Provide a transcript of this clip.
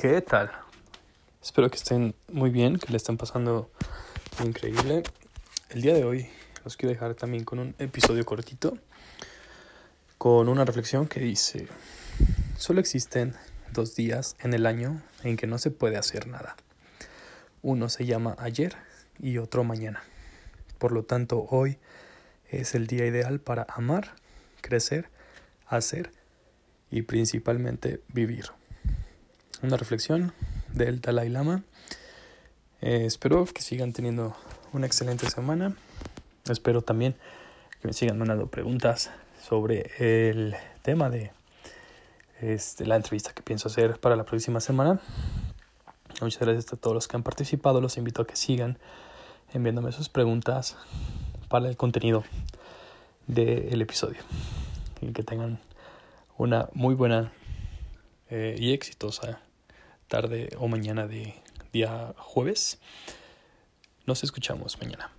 ¿Qué tal? Espero que estén muy bien, que le estén pasando increíble. El día de hoy los quiero dejar también con un episodio cortito, con una reflexión que dice, solo existen dos días en el año en que no se puede hacer nada. Uno se llama ayer y otro mañana. Por lo tanto, hoy es el día ideal para amar, crecer, hacer y principalmente vivir. Una reflexión del Dalai Lama. Eh, espero que sigan teniendo una excelente semana. Espero también que me sigan mandando preguntas sobre el tema de este, la entrevista que pienso hacer para la próxima semana. Muchas gracias a todos los que han participado. Los invito a que sigan enviándome sus preguntas para el contenido del episodio. Y que tengan una muy buena eh, y exitosa tarde o mañana de día jueves. Nos escuchamos mañana.